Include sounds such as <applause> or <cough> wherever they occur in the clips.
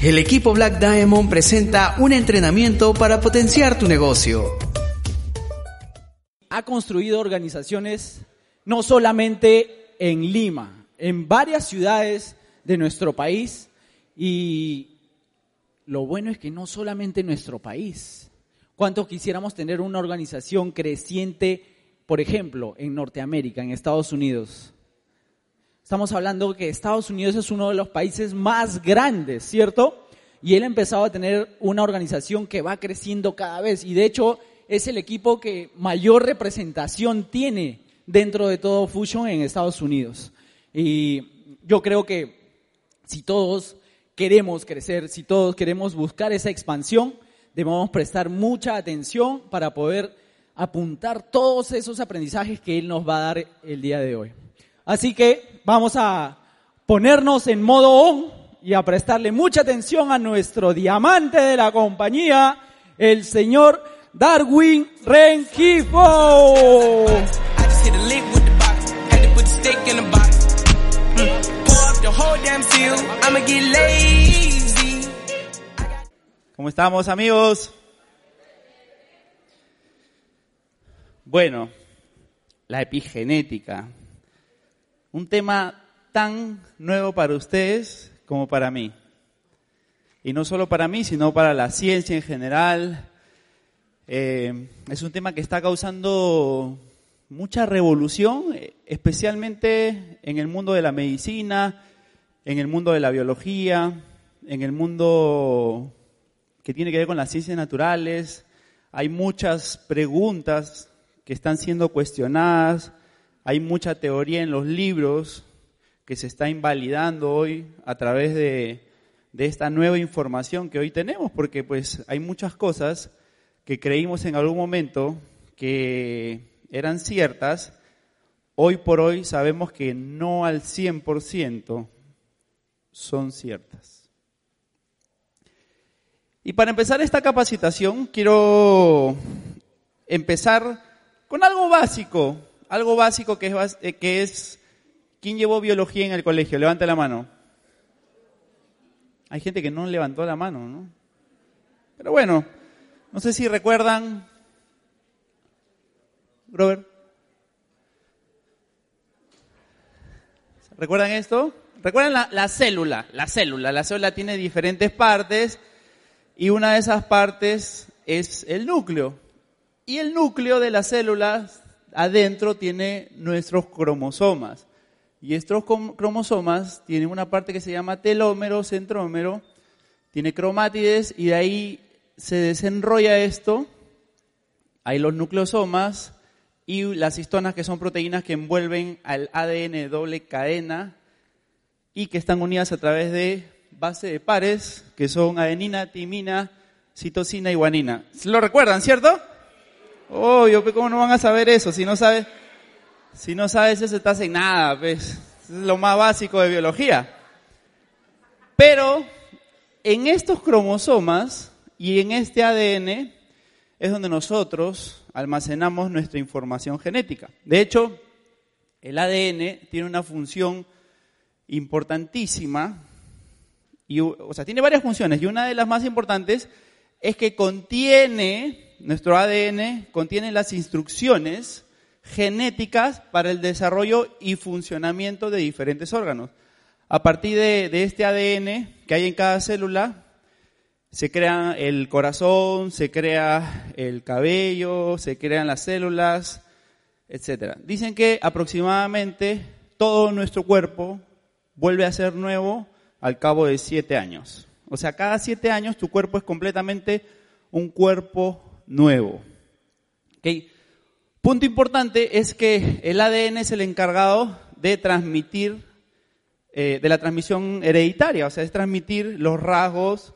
El equipo Black Diamond presenta un entrenamiento para potenciar tu negocio. Ha construido organizaciones no solamente en Lima, en varias ciudades de nuestro país y lo bueno es que no solamente en nuestro país. ¿Cuánto quisiéramos tener una organización creciente, por ejemplo, en Norteamérica, en Estados Unidos? Estamos hablando que Estados Unidos es uno de los países más grandes, ¿cierto? Y él ha empezado a tener una organización que va creciendo cada vez. Y de hecho es el equipo que mayor representación tiene dentro de todo Fusion en Estados Unidos. Y yo creo que si todos queremos crecer, si todos queremos buscar esa expansión, debemos prestar mucha atención para poder apuntar todos esos aprendizajes que Él nos va a dar el día de hoy. Así que vamos a ponernos en modo on y a prestarle mucha atención a nuestro diamante de la compañía, el señor Darwin Rengifo. ¿Cómo estamos amigos? Bueno, la epigenética. Un tema tan nuevo para ustedes como para mí. Y no solo para mí, sino para la ciencia en general. Eh, es un tema que está causando mucha revolución, especialmente en el mundo de la medicina, en el mundo de la biología, en el mundo que tiene que ver con las ciencias naturales. Hay muchas preguntas que están siendo cuestionadas, hay mucha teoría en los libros que se está invalidando hoy a través de, de esta nueva información que hoy tenemos, porque pues hay muchas cosas que creímos en algún momento que eran ciertas, hoy por hoy sabemos que no al 100% son ciertas. Y para empezar esta capacitación quiero empezar con algo básico, algo básico que es, eh, que es ¿quién llevó biología en el colegio? Levante la mano. Hay gente que no levantó la mano, ¿no? Pero bueno, no sé si recuerdan Robert. ¿Recuerdan esto? ¿Recuerdan la, la, célula? La célula. La célula tiene diferentes partes y una de esas partes es el núcleo. Y el núcleo de la célula adentro tiene nuestros cromosomas. Y estos cromosomas tienen una parte que se llama telómero, centrómero, tiene cromátides y de ahí se desenrolla esto. Hay los nucleosomas y las histonas que son proteínas que envuelven al ADN doble cadena y que están unidas a través de base de pares que son adenina, timina, citosina y guanina. ¿Se lo recuerdan, cierto? Oh, yo ¿cómo no van a saber eso? Si no sabes, si no sabes eso estás en nada, pues. Es lo más básico de biología. Pero en estos cromosomas y en este ADN es donde nosotros almacenamos nuestra información genética. De hecho, el ADN tiene una función importantísima, y, o sea, tiene varias funciones, y una de las más importantes es que contiene, nuestro ADN contiene las instrucciones genéticas para el desarrollo y funcionamiento de diferentes órganos. A partir de, este ADN que hay en cada célula, se crea el corazón, se crea el cabello, se crean las células, etc. Dicen que aproximadamente todo nuestro cuerpo vuelve a ser nuevo al cabo de siete años. O sea, cada siete años tu cuerpo es completamente un cuerpo nuevo. ¿Okay? Punto importante es que el ADN es el encargado de transmitir, eh, de la transmisión hereditaria, o sea, es transmitir los rasgos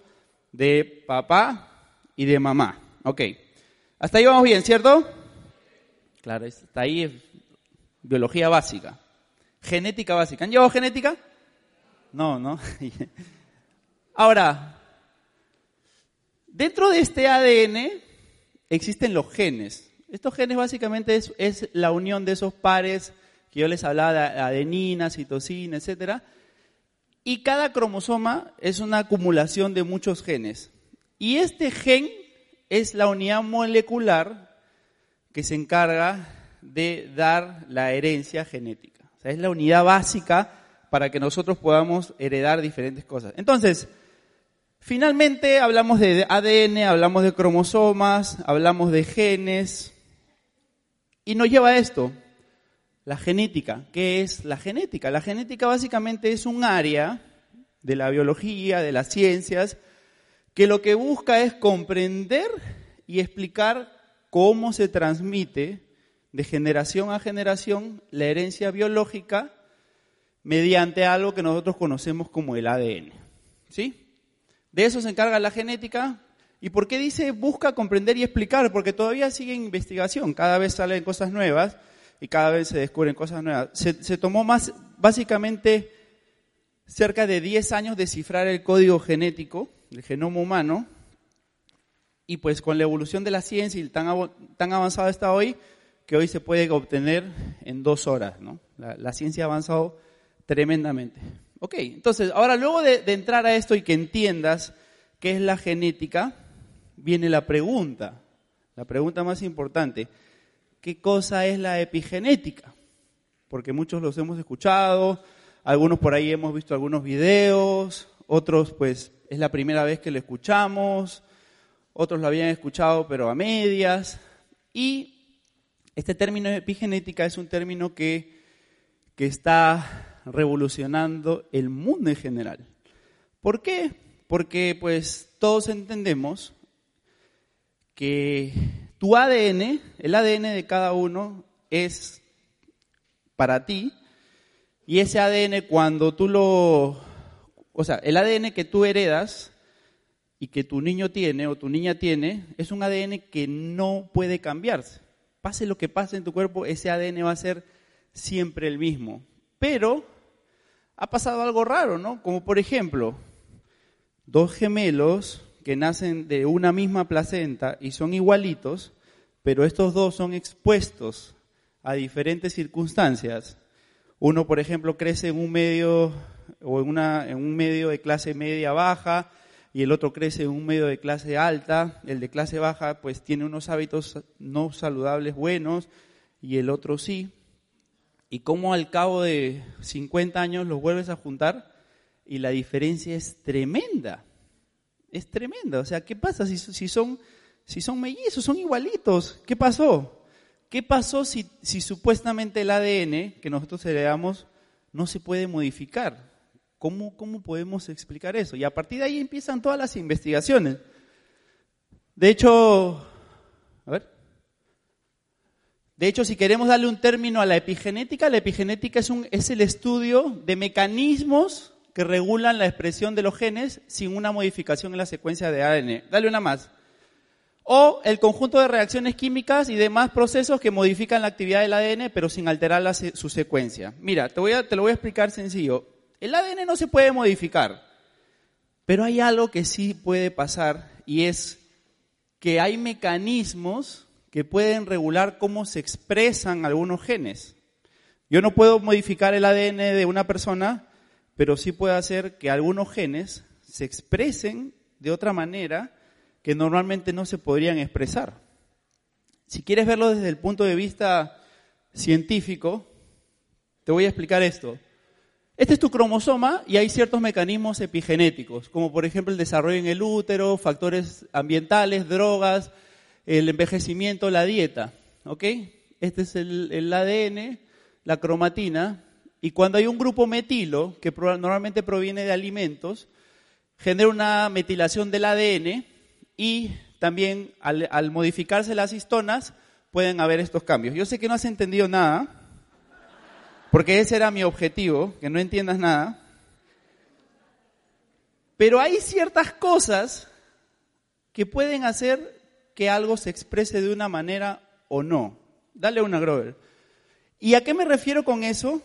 de papá y de mamá. Ok. Hasta ahí vamos bien, ¿cierto? Claro, hasta ahí es biología básica. Genética básica. ¿Han llevado genética? No, no. <laughs> Ahora, dentro de este ADN existen los genes. Estos genes básicamente es, la unión de esos pares que yo les hablaba de adenina, citosina, etcétera. Y cada cromosoma es una acumulación de muchos genes. Y este gen es la unidad molecular que se encarga de dar la herencia genética. O sea, es la unidad básica para que nosotros podamos heredar diferentes cosas. Entonces, finalmente hablamos de ADN, hablamos de cromosomas, hablamos de genes, y nos lleva a esto, la genética. ¿Qué es la genética? La genética básicamente es un área de la biología, de las ciencias, que lo que busca es comprender y explicar cómo se transmite de generación a generación la herencia biológica mediante algo que nosotros conocemos como el ADN. ¿Sí? De eso se encarga la genética. ¿Y por qué dice busca comprender y explicar? Porque todavía sigue investigación, cada vez salen cosas nuevas y cada vez se descubren cosas nuevas. Se, tomó más, básicamente, cerca de 10 años descifrar el código genético del genoma humano y pues con la evolución de la ciencia y tan, tan avanzado está hoy que hoy se puede obtener en dos horas. ¿no? La, ciencia ha avanzado tremendamente. Ok, entonces ahora luego de, entrar a esto y que entiendas qué es la genética, viene la pregunta, la pregunta más importante. ¿Qué cosa es la epigenética? Porque muchos los hemos escuchado, algunos por ahí hemos visto algunos videos, otros pues es la primera vez que lo escuchamos, otros lo habían escuchado pero a medias. Y este término epigenética es un término que, que está revolucionando el mundo en general. ¿Por qué? Porque pues todos entendemos que tu ADN, el ADN de cada uno es para ti y ese ADN cuando tú lo, o sea, el ADN que tú heredas y que tu niño tiene o tu niña tiene, es un ADN que no puede cambiarse. Pase lo que pase en tu cuerpo, ese ADN va a ser siempre el mismo. Pero ha pasado algo raro, ¿no? Como por ejemplo, dos gemelos que nacen de una misma placenta y son igualitos, pero estos dos son expuestos a diferentes circunstancias uno, por ejemplo, crece en un medio o en, un medio de clase media baja y el otro crece en un medio de clase alta. El de clase baja pues tiene unos hábitos no saludables buenos y el otro sí. Y cómo al cabo de 50 años los vuelves a juntar y la diferencia es tremenda. Es tremenda. O sea, ¿qué pasa si, si, son, si son mellizos, son igualitos? ¿Qué pasó? ¿Qué pasó si, supuestamente el ADN que nosotros heredamos no se puede modificar? ¿Cómo, ¿Cómo podemos explicar eso? Y a partir de ahí empiezan todas las investigaciones. De hecho, a ver. De hecho, si queremos darle un término a la epigenética, la epigenética es, un, es el estudio de mecanismos que regulan la expresión de los genes sin una modificación en la secuencia de ADN. Dale una más o el conjunto de reacciones químicas y demás procesos que modifican la actividad del ADN pero sin alterar su secuencia. Mira, te, te lo voy a explicar sencillo. El ADN no se puede modificar, pero hay algo que sí puede pasar y es que hay mecanismos que pueden regular cómo se expresan algunos genes. Yo no puedo modificar el ADN de una persona, pero sí puedo hacer que algunos genes se expresen de otra manera que normalmente no se podrían expresar. Si quieres verlo desde el punto de vista científico, te voy a explicar esto. Este es tu cromosoma y hay ciertos mecanismos epigenéticos, como por ejemplo el desarrollo en el útero, factores ambientales, drogas, el envejecimiento, la dieta. ¿Ok? Este es el, el ADN, la cromatina, y cuando hay un grupo metilo, que normalmente proviene de alimentos, genera una metilación del ADN y también al, modificarse las histonas pueden haber estos cambios. Yo sé que no has entendido nada, porque ese era mi objetivo, que no entiendas nada, pero hay ciertas cosas que pueden hacer que algo se exprese de una manera o no. Dale una, Grover. ¿Y a qué me refiero con eso?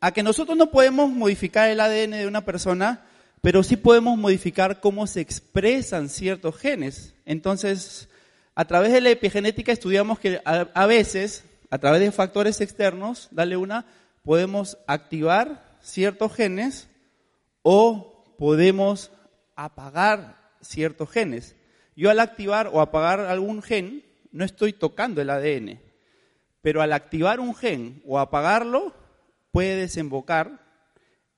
A que nosotros no podemos modificar el ADN de una persona pero sí podemos modificar cómo se expresan ciertos genes. Entonces, a través de la epigenética estudiamos que a, veces, a través de factores externos, dale una, podemos activar ciertos genes o podemos apagar ciertos genes. Yo al activar o apagar algún gen, no estoy tocando el ADN, pero al activar un gen o apagarlo, puede desembocar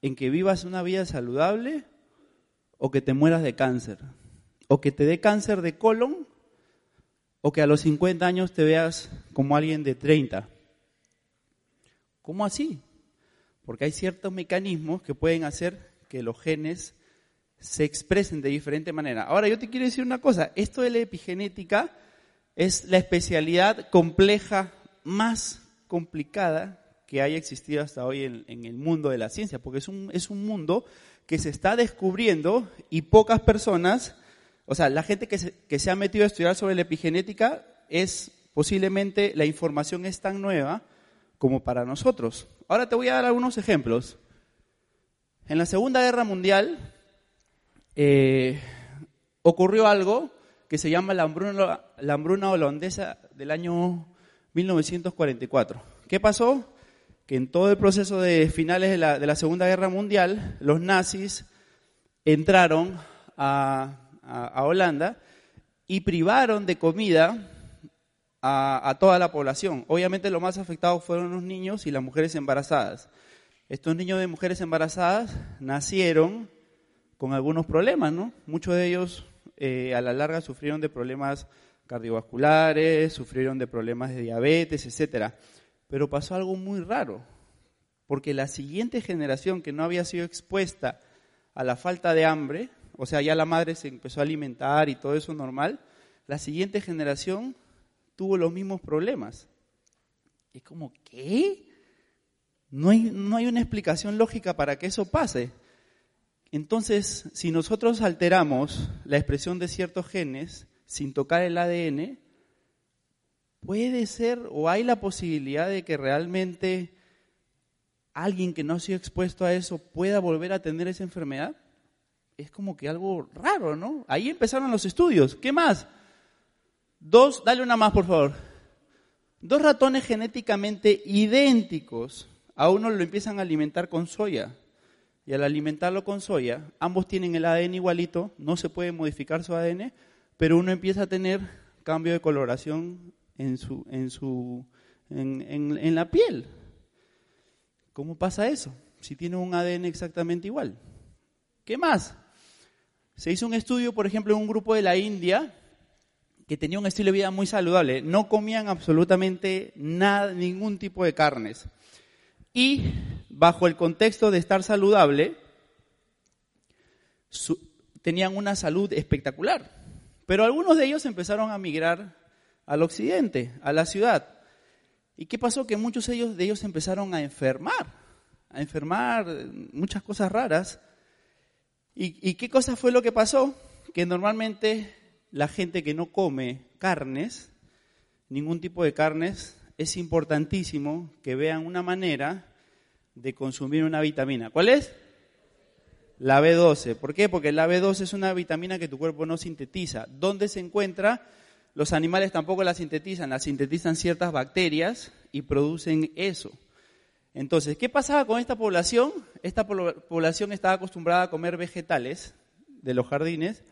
en que vivas una vida saludable o que te mueras de cáncer, o que te dé cáncer de colon, o que a los 50 años te veas como alguien de 30. ¿Cómo así? Porque hay ciertos mecanismos que pueden hacer que los genes se expresen de diferente manera. Ahora, yo te quiero decir una cosa, esto de la epigenética es la especialidad compleja más complicada que haya existido hasta hoy en, el mundo de la ciencia, porque es un, es un mundo que se está descubriendo y pocas personas, o sea, la gente que se, que se ha metido a estudiar sobre la epigenética es posiblemente la información es tan nueva como para nosotros. Ahora te voy a dar algunos ejemplos. En la Segunda Guerra Mundial eh, ocurrió algo que se llama la hambruna, la hambruna holandesa del año 1944. ¿Qué pasó? Que en todo el proceso de finales de la, de Segunda Guerra Mundial, los nazis entraron a, Holanda y privaron de comida a, a, toda la población. Obviamente los más afectados fueron los niños y las mujeres embarazadas. Estos niños y mujeres embarazadas nacieron con algunos problemas, ¿no? Muchos de ellos eh, a la larga sufrieron de problemas cardiovasculares, sufrieron de problemas de diabetes, etcétera. Pero pasó algo muy raro, porque la siguiente generación que no había sido expuesta a la falta de hambre, o sea, ya la madre se empezó a alimentar y todo eso normal, la siguiente generación tuvo los mismos problemas. Es como, ¿qué? No hay, no hay una explicación lógica para que eso pase. Entonces, si nosotros alteramos la expresión de ciertos genes sin tocar el ADN, puede ser o hay la posibilidad de que realmente alguien que no ha sido expuesto a eso pueda volver a tener esa enfermedad. Es como que algo raro, ¿no? Ahí empezaron los estudios. ¿Qué más? Dos, dale una más, por favor. Dos ratones genéticamente idénticos a uno lo empiezan a alimentar con soya. Y al alimentarlo con soya, ambos tienen el ADN igualito, no se puede modificar su ADN, pero uno empieza a tener cambio de coloración en, su, en, su, en, en la piel. ¿Cómo pasa eso? Si tiene un ADN exactamente igual. ¿Qué más? Se hizo un estudio, por ejemplo, en un grupo de la India que tenía un estilo de vida muy saludable. No comían absolutamente nada, ningún tipo de carnes. Y bajo el contexto de estar saludable, tenían una salud espectacular. Pero algunos de ellos empezaron a migrar al occidente, a la ciudad. ¿Y qué pasó? Que muchos de ellos, de ellos empezaron a enfermar, a enfermar muchas cosas raras. ¿Y, ¿Y qué cosa fue lo que pasó? Que normalmente la gente que no come carnes, ningún tipo de carnes, es importantísimo que vean una manera de consumir una vitamina. ¿Cuál es? La B12. ¿Por qué? Porque la B12 es una vitamina que tu cuerpo no sintetiza. ¿Dónde se encuentra? Los animales tampoco la sintetizan, la sintetizan ciertas bacterias y producen eso. Entonces, ¿qué pasaba con esta población? Esta población estaba acostumbrada a comer vegetales de los jardines,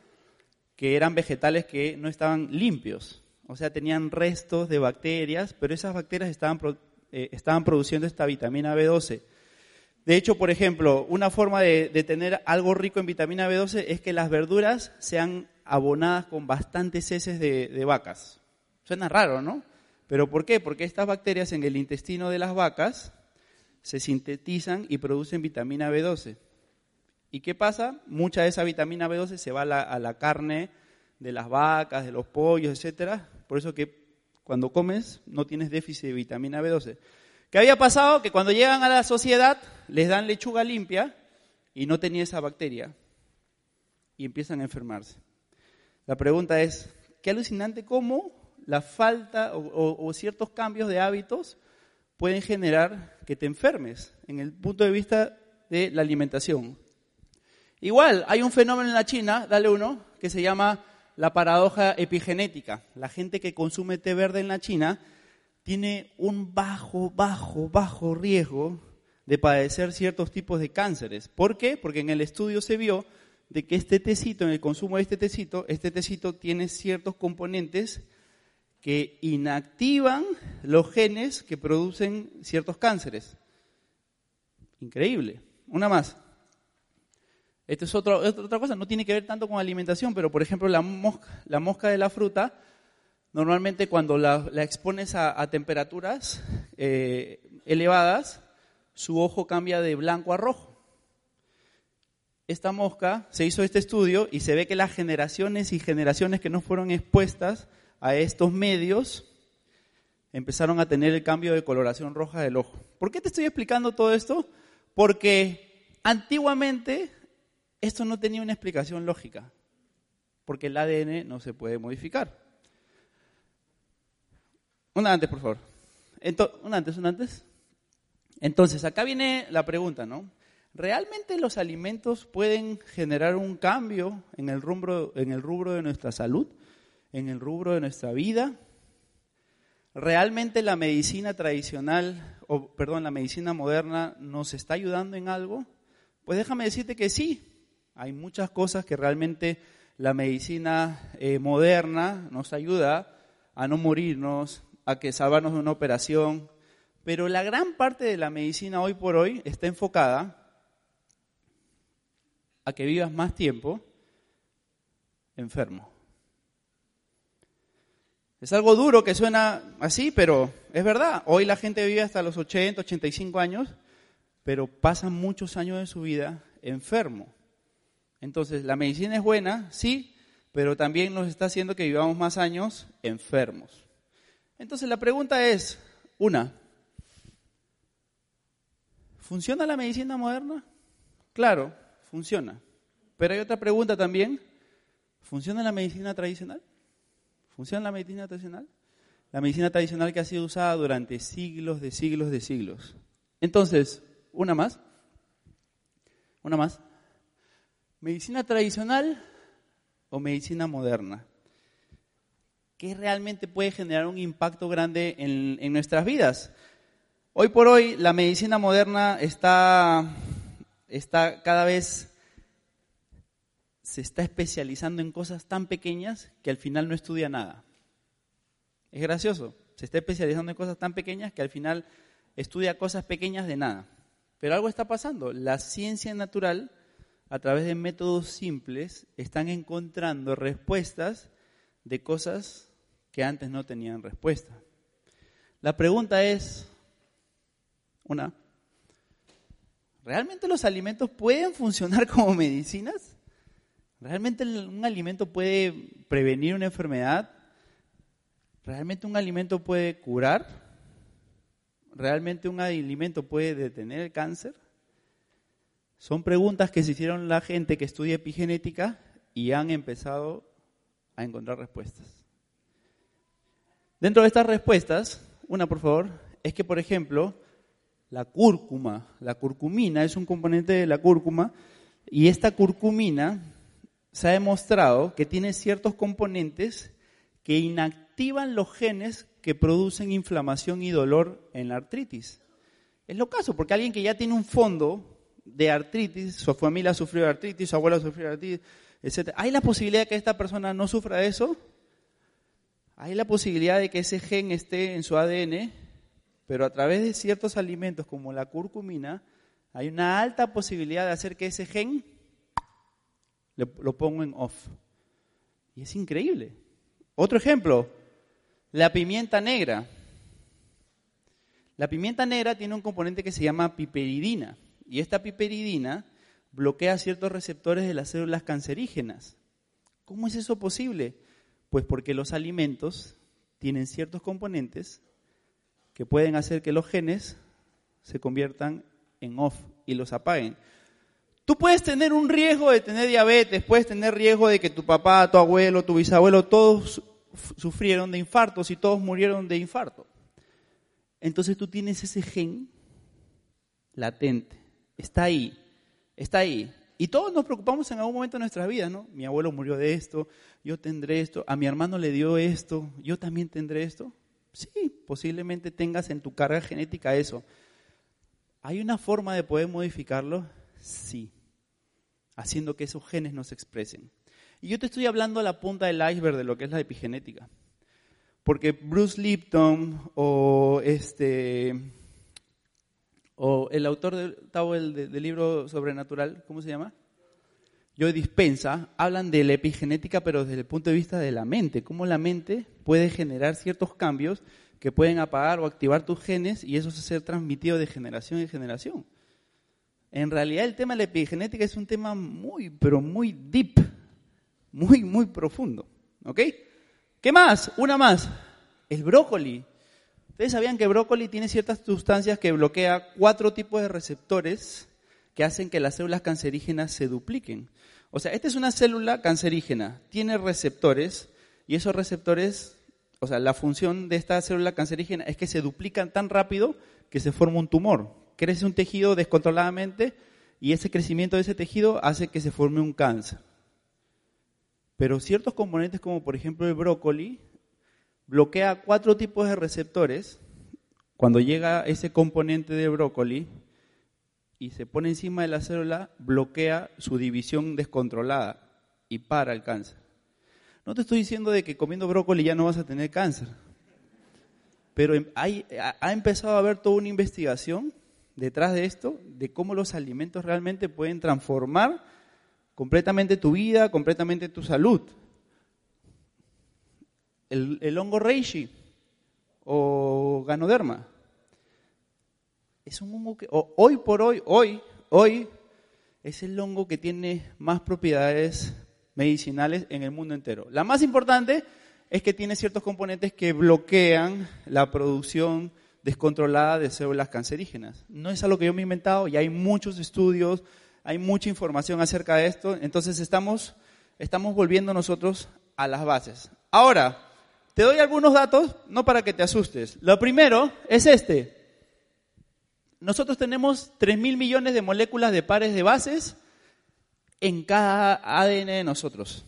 que eran vegetales que no estaban limpios, o sea, tenían restos de bacterias, pero esas bacterias estaban, eh, estaban produciendo esta vitamina B12. De hecho, por ejemplo, una forma de, tener algo rico en vitamina B12 es que las verduras sean abonadas con bastantes heces de, vacas. Suena raro, ¿no? ¿Pero por qué? Porque estas bacterias en el intestino de las vacas se sintetizan y producen vitamina B12. ¿Y qué pasa? Mucha de esa vitamina B12 se va a la, a la carne de las vacas, de los pollos, etcétera. Por eso que cuando comes no tienes déficit de vitamina B12. ¿Qué había pasado? Que cuando llegan a la sociedad les dan lechuga limpia y no tenía esa bacteria y empiezan a enfermarse. La pregunta es, qué alucinante cómo la falta o, ciertos cambios de hábitos pueden generar que te enfermes en el punto de vista de la alimentación. Igual, hay un fenómeno en la China, dale uno, que se llama la paradoja epigenética. La gente que consume té verde en la China tiene un bajo, bajo, bajo riesgo de padecer ciertos tipos de cánceres. ¿Por qué? Porque en el estudio se vio de que este tecito, en el consumo de este tecito, este tecito tiene ciertos componentes que inactivan los genes que producen ciertos cánceres. Increíble. Una más. Esta es, otra cosa, no tiene que ver tanto con alimentación, pero por ejemplo la mosca, de la fruta, normalmente cuando la, expones a, temperaturas eh, elevadas, su ojo cambia de blanco a rojo. Esta mosca, se hizo este estudio y se ve que las generaciones y generaciones que no fueron expuestas a estos medios empezaron a tener el cambio de coloración roja del ojo. ¿Por qué te estoy explicando todo esto? Porque antiguamente esto no tenía una explicación lógica, porque el ADN no se puede modificar. Una antes, por favor. una antes, una antes. Entonces, acá viene la pregunta, ¿no? ¿Realmente los alimentos pueden generar un cambio en el rubro, en el rubro de nuestra salud, en el rubro de nuestra vida? ¿Realmente la medicina tradicional, o perdón, la medicina moderna nos está ayudando en algo? Pues déjame decirte que sí. Hay muchas cosas que realmente la medicina eh, moderna nos ayuda a no morirnos, a que salvarnos de una operación, pero la gran parte de la medicina hoy por hoy está enfocada a que vivas más tiempo enfermo. Es algo duro que suena así, pero es verdad. Hoy la gente vive hasta los 80, 85 años, pero pasan muchos años de su vida enfermo. Entonces, la medicina es buena, sí, pero también nos está haciendo que vivamos más años enfermos. Entonces, la pregunta es, una, ¿funciona la medicina moderna? Claro, funciona. Pero hay otra pregunta también, ¿funciona la medicina tradicional? ¿Funciona la medicina tradicional? La medicina tradicional que ha sido usada durante siglos de siglos de siglos. Entonces, una más. Una más. ¿Medicina tradicional o medicina moderna? ¿Qué realmente puede generar un impacto grande en, en nuestras vidas? Hoy por hoy la medicina moderna está, está cada vez se está especializando en cosas tan pequeñas que al final no estudia nada. Es gracioso, se está especializando en cosas tan pequeñas que al final estudia cosas pequeñas de nada. Pero algo está pasando. La ciencia natural, a través de métodos simples, están encontrando respuestas de cosas que antes no tenían respuesta. La pregunta es, una, ¿realmente los alimentos pueden funcionar <laughs> como medicinas? ¿Realmente un alimento puede prevenir una enfermedad? ¿Realmente un alimento puede curar? ¿Realmente un alimento puede detener el cáncer? Son preguntas que se hicieron la gente que estudia epigenética y han empezado a encontrar respuestas. Dentro de estas respuestas, una por favor, es que por ejemplo, la cúrcuma, la curcumina es un componente de la cúrcuma y esta curcumina se ha demostrado que tiene ciertos componentes que inactivan los genes que producen inflamación y dolor en la artritis. Es lo caso, porque alguien que ya tiene un fondo de artritis, su familia sufrió de artritis, su abuela sufrió de artritis, etc. ¿Hay la posibilidad de que esta persona no sufra de eso? Hay la posibilidad de que ese gen esté en su ADN, pero a través de ciertos alimentos como la curcumina, hay una alta posibilidad de hacer que ese gen lo pongo en off. Y es increíble. Otro ejemplo, la pimienta negra. La pimienta negra tiene un componente que se llama piperidina. Y esta piperidina bloquea ciertos receptores de las células cancerígenas. ¿Cómo es eso posible? Pues porque los alimentos tienen ciertos componentes que pueden hacer que los genes se conviertan en off y los apaguen. Tú puedes tener un riesgo de tener diabetes, puedes tener riesgo de que tu papá, tu abuelo, tu bisabuelo, todos sufrieron de infartos y todos murieron de infarto. Entonces tú tienes ese gen latente, está ahí, está ahí. Y todos nos preocupamos en algún momento de nuestras vidas, ¿no? Mi abuelo murió de esto, yo tendré esto, a mi hermano le dio esto, yo también tendré esto. Sí, posiblemente tengas en tu carga genética eso. ¿Hay una forma de poder modificarlo? Sí, haciendo que esos genes no se expresen. Y yo te estoy hablando a la punta del iceberg de lo que es la epigenética. Porque Bruce Lipton o este o el autor del, del libro Sobrenatural, ¿cómo se llama? Yo Dispensa, hablan de la epigenética, pero desde el punto de vista de la mente, cómo la mente puede generar ciertos cambios que pueden apagar o activar tus genes y eso se ser transmitido de generación en generación. En realidad el tema de la epigenética es un tema muy, pero muy deep, muy, muy profundo. ¿Ok? ¿Qué más? Una más. El brócoli. Ustedes sabían que brócoli tiene ciertas sustancias que bloquea cuatro tipos de receptores que hacen que las células cancerígenas se dupliquen. O sea, esta es una célula cancerígena, tiene receptores y esos receptores o sea, la función de esta célula cancerígena es que se duplican tan rápido que se forma un tumor. Crece un tejido descontroladamente y ese crecimiento de ese tejido hace que se forme un cáncer. Pero ciertos componentes, como por ejemplo el brócoli, bloquea cuatro tipos de receptores. Cuando llega ese componente de brócoli y se pone encima de la célula, bloquea su división descontrolada y para el cáncer. No te estoy diciendo de que comiendo brócoli ya no vas a tener cáncer, pero em, hay, ha empezado a haber toda una investigación detrás de esto, de cómo los alimentos realmente pueden transformar completamente tu vida, completamente tu salud. El, hongo reishi o ganoderma es un hongo que hoy por hoy, hoy, hoy es el hongo que tiene más propiedades medicinales en el mundo entero. La más importante es que tiene ciertos componentes que bloquean la producción descontrolada de células cancerígenas. No es algo que yo me he inventado, y hay muchos estudios, hay mucha información acerca de esto, entonces estamos, estamos volviendo nosotros a las bases. Ahora, te doy algunos datos, no para que te asustes. Lo primero es este. Nosotros tenemos 3 mil millones de moléculas de pares de bases en cada ADN de nosotros,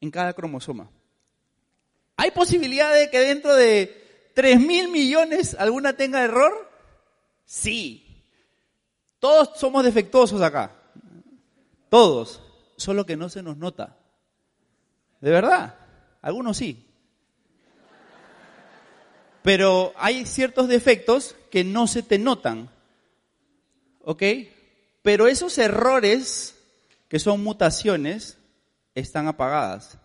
en cada cromosoma. ¿Hay posibilidad de que dentro de 3 mil millones alguna tenga error? Sí. Todos somos defectuosos acá. Todos. Solo que no se nos nota. De verdad. Algunos sí. Pero hay ciertos defectos que no se te notan. ¿Ok? Pero esos errores que son mutaciones, están apagadas.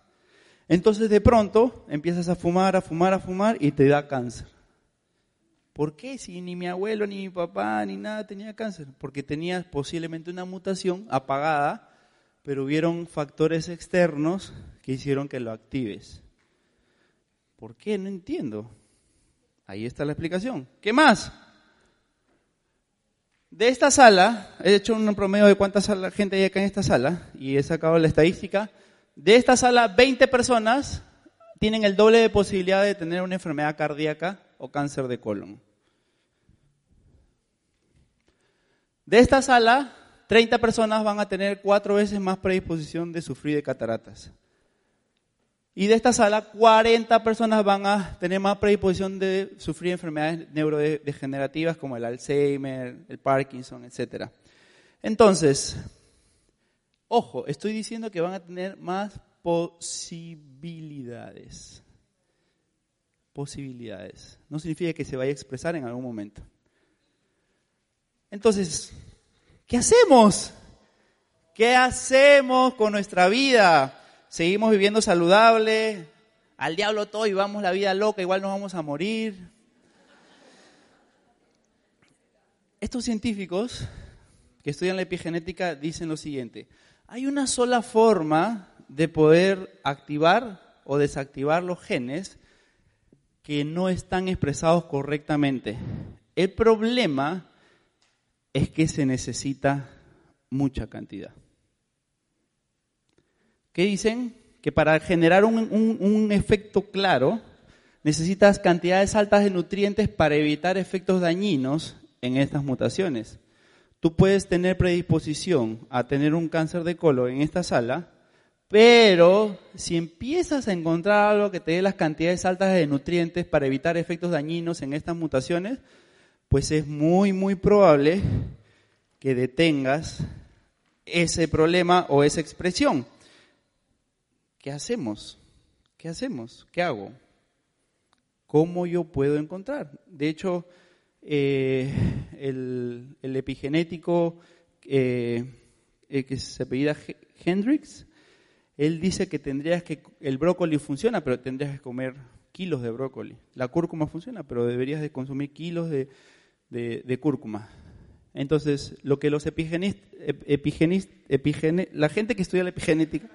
Entonces de pronto empiezas a fumar, a fumar, a fumar y te da cáncer. ¿Por qué? Si ni mi abuelo, ni mi papá, ni nada tenía cáncer. Porque tenías posiblemente una mutación apagada, pero hubieron factores externos que hicieron que lo actives. ¿Por qué? No entiendo. Ahí está la explicación. ¿Qué más? De esta sala, he hecho un promedio de cuánta gente hay acá en esta sala y he sacado la estadística. De esta sala, 20 personas tienen el doble de posibilidad de tener una enfermedad cardíaca o cáncer de colon. De esta sala, 30 personas van a tener cuatro veces más predisposición de sufrir de cataratas. Y de esta sala, 40 personas van a tener más predisposición de sufrir enfermedades neurodegenerativas como el Alzheimer, el Parkinson, etc. Entonces, ojo, estoy diciendo que van a tener más posibilidades. Posibilidades. No significa que se vaya a expresar en algún momento. Entonces, ¿qué hacemos? ¿Qué hacemos con nuestra vida? Seguimos viviendo saludable, al diablo todo y vamos la vida loca, igual nos vamos a morir. Estos científicos que estudian la epigenética dicen lo siguiente, hay una sola forma de poder activar o desactivar los genes que no están expresados correctamente. El problema es que se necesita mucha cantidad. ¿Qué dicen? Que para generar un, efecto claro necesitas cantidades altas de nutrientes para evitar efectos dañinos en estas mutaciones. Tú puedes tener predisposición a tener un cáncer de colon en esta sala, pero si empiezas a encontrar algo que te dé las cantidades altas de nutrientes para evitar efectos dañinos en estas mutaciones, pues es muy, muy probable que detengas ese problema o esa expresión. ¿Qué hacemos? ¿Qué hacemos? ¿Qué hago? ¿Cómo yo puedo encontrar? De hecho, eh, el, epigenético eh, que se apellida Hendrix, él dice que tendrías que, el brócoli funciona, pero tendrías que comer kilos de brócoli. La cúrcuma funciona, pero deberías de consumir kilos de, de, cúrcuma. Entonces, lo que los epigenistas, la gente que estudia la epigenética,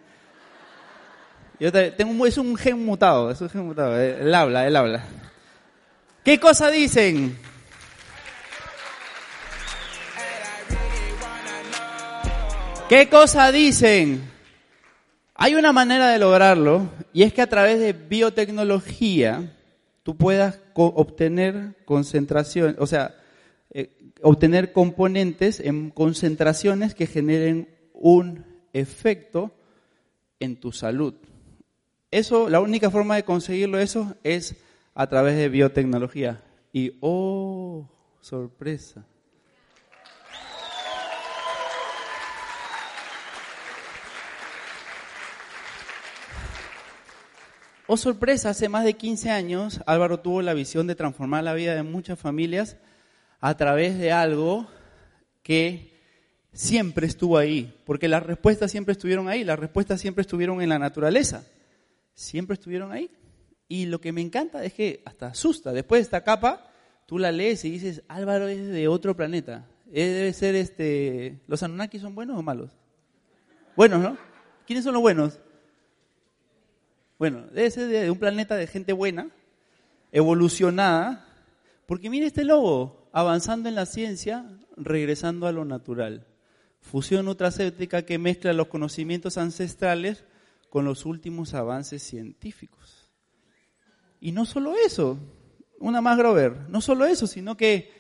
yo tengo, es un gen mutado, es un gen mutado, él habla, él habla. ¿Qué cosa dicen? ¿Qué cosa dicen? Hay una manera de lograrlo y es que a través de biotecnología tú puedas obtener concentración, o sea, eh, obtener componentes en concentraciones que generen un efecto en tu salud. Eso, la única forma de conseguirlo eso es a través de biotecnología. Y oh, sorpresa. Oh, sorpresa, hace más de 15 años Álvaro tuvo la visión de transformar la vida de muchas familias a través de algo que siempre estuvo ahí, porque las respuestas siempre estuvieron ahí, las respuestas siempre estuvieron en la naturaleza, siempre estuvieron ahí. Y lo que me encanta es que hasta asusta, después de esta capa, tú la lees y dices, Álvaro es de otro planeta, debe ser este, ¿los Anunnaki son buenos o malos? Buenos, ¿no? ¿Quiénes son los buenos? Bueno, debe ser de un planeta de gente buena, evolucionada, porque mire este lobo, avanzando en la ciencia, regresando a lo natural. Fusión nutracéutica que mezcla los conocimientos ancestrales con los últimos avances científicos. Y no solo eso, una más Grover, no solo eso, sino que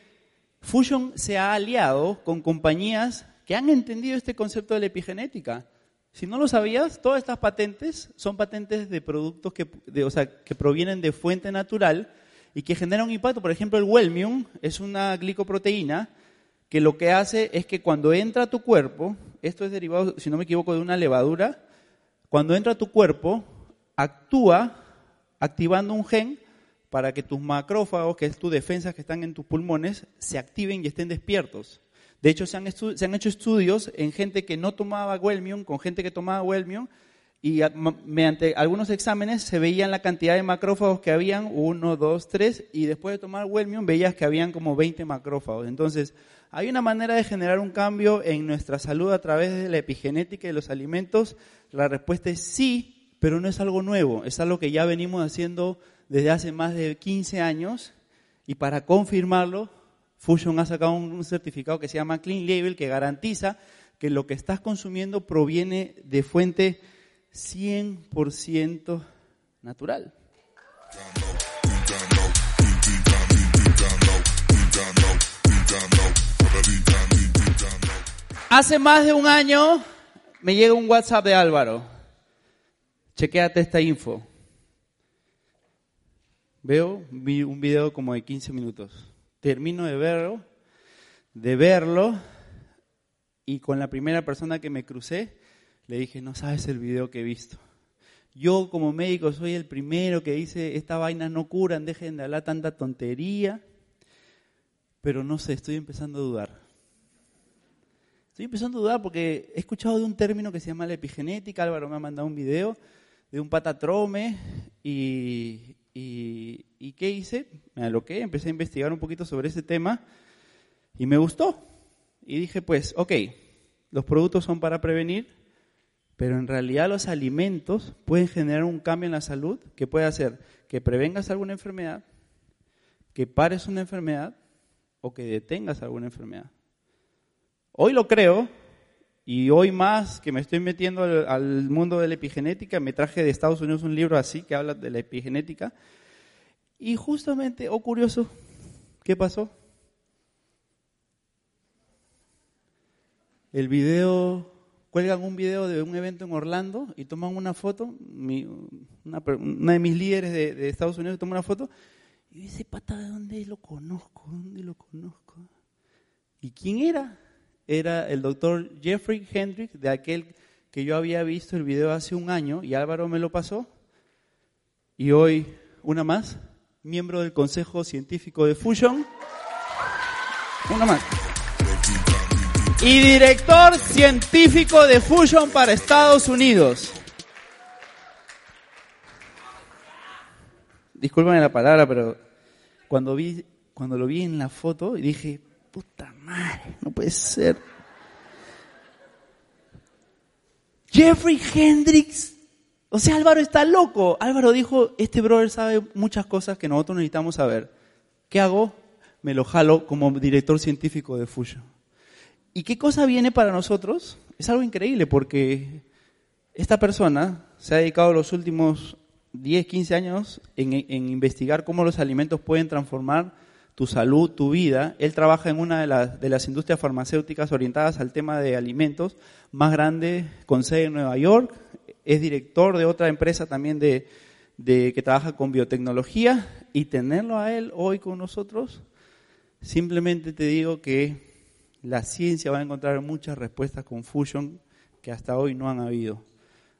Fusion se ha aliado con compañías que han entendido este concepto de la epigenética si no lo sabías, todas estas patentes son patentes de productos que, o sea, que provienen de fuente natural y que generan un impacto. Por ejemplo, el Wellmium es una glicoproteína que lo que hace es que cuando entra a tu cuerpo, esto es derivado, si no me equivoco, de una levadura, cuando entra a tu cuerpo, actúa activando un gen para que tus macrófagos, que es tu defensa que están en tus pulmones, se activen y estén despiertos. De hecho, se han, hecho estudios en gente que no tomaba Wellmium, con gente que tomaba Wellmium, y mediante algunos exámenes se veían la cantidad de macrófagos que habían, uno, dos, tres, y después de tomar Wellmium veías que habían como 20 macrófagos. Entonces, hay una manera de generar un cambio en nuestra salud a través de la epigenética de los alimentos. La respuesta es sí, pero no es algo nuevo, es algo que ya venimos haciendo desde hace más de 15 años, y para confirmarlo, Fusion ha sacado un certificado que se llama Clean Label que garantiza que lo que estás consumiendo proviene de fuente 100% natural. Hace más de un año me llega un WhatsApp de Álvaro. Chequéate esta info. Veo un video como de 15 minutos termino de verlo, de verlo, y con la primera persona que me crucé, le dije, no sabes el video que he visto. Yo como médico soy el primero que dice, esta vaina no curan, dejen de hablar tanta tontería, pero no sé, estoy empezando a dudar. Estoy empezando a dudar porque he escuchado de un término que se llama la epigenética, Álvaro me ha mandado un video de un patatrome y, y, qué hice? Me aloqué, empecé a investigar un poquito sobre ese tema y me gustó. Y dije, pues, ok, los productos son para prevenir, pero en realidad los alimentos pueden generar un cambio en la salud que puede hacer que prevengas alguna enfermedad, que pares una enfermedad o que detengas alguna enfermedad. Hoy lo creo y hoy más que me estoy metiendo al, mundo de la epigenética, me traje de Estados Unidos un libro así que habla de la epigenética. Y justamente, oh curioso, ¿qué pasó? El video, cuelgan un video de un evento en Orlando y toman una foto, una, de mis líderes de, de Estados Unidos toma una foto Y ese pata, ¿de dónde lo conozco? ¿Dónde lo conozco? ¿Y quién era? Era el doctor Jeffrey Hendricks, de aquel que yo había visto el video hace un año y Álvaro me lo pasó. Y hoy, una más, miembro del Consejo Científico de Fusion. Una más. Y director científico de Fusion para Estados Unidos. Discúlpame la palabra, pero cuando vi, cuando lo vi en la foto dije, puta no puede ser. Jeffrey Hendrix. O sea, Álvaro está loco. Álvaro dijo, este brother sabe muchas cosas que nosotros necesitamos saber. ¿Qué hago? Me lo jalo como director científico de Fusion. ¿Y qué cosa viene para nosotros? Es algo increíble porque esta persona se ha dedicado los últimos 10, 15 años en investigar cómo los alimentos pueden transformar tu salud, tu vida. Él trabaja en una de las, de las industrias farmacéuticas orientadas al tema de alimentos más grande con sede en Nueva York. Es director de otra empresa también de, de, que trabaja con biotecnología y tenerlo a él hoy con nosotros, simplemente te digo que la ciencia va a encontrar muchas respuestas con Fusion que hasta hoy no han habido.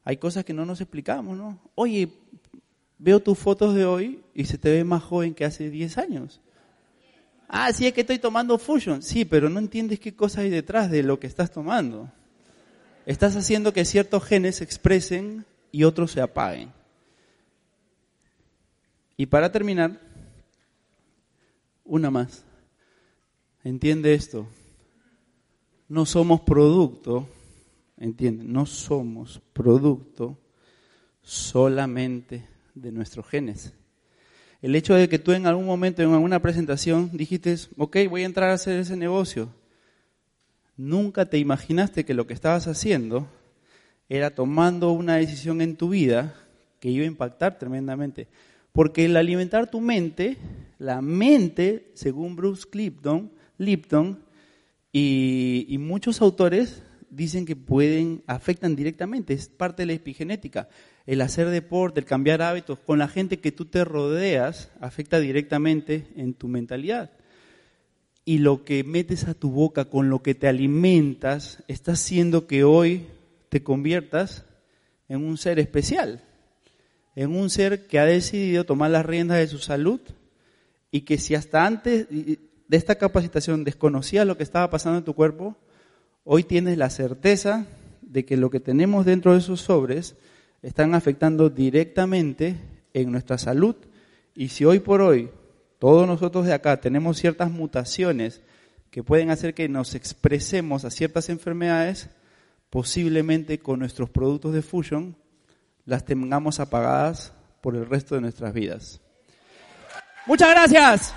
Hay cosas que no nos explicamos, ¿no? Oye, veo tus fotos de hoy y se te ve más joven que hace 10 años. Ah, sí, es que estoy tomando Fusion. Sí, pero no entiendes qué cosa hay detrás de lo que estás tomando. Estás haciendo que ciertos genes se expresen y otros se apaguen. Y para terminar, una más. Entiende esto. No somos producto, entiende, no somos producto solamente de nuestros genes. El hecho de que tú en algún momento, en alguna presentación, dijiste, ok, voy a entrar a hacer ese negocio. Nunca te imaginaste que lo que estabas haciendo era tomando una decisión en tu vida que iba a impactar tremendamente. Porque el alimentar tu mente, la mente, según Bruce Lipton, Lipton y, y muchos autores dicen que pueden, afectan directamente, es parte de la epigenética el hacer deporte, el cambiar hábitos con la gente que tú te rodeas, afecta directamente en tu mentalidad. Y lo que metes a tu boca, con lo que te alimentas, está haciendo que hoy te conviertas en un ser especial, en un ser que ha decidido tomar las riendas de su salud y que si hasta antes de esta capacitación desconocías lo que estaba pasando en tu cuerpo, hoy tienes la certeza de que lo que tenemos dentro de esos sobres están afectando directamente en nuestra salud. Y si hoy por hoy todos nosotros de acá tenemos ciertas mutaciones que pueden hacer que nos expresemos a ciertas enfermedades, posiblemente con nuestros productos de Fusion las tengamos apagadas por el resto de nuestras vidas. Muchas gracias.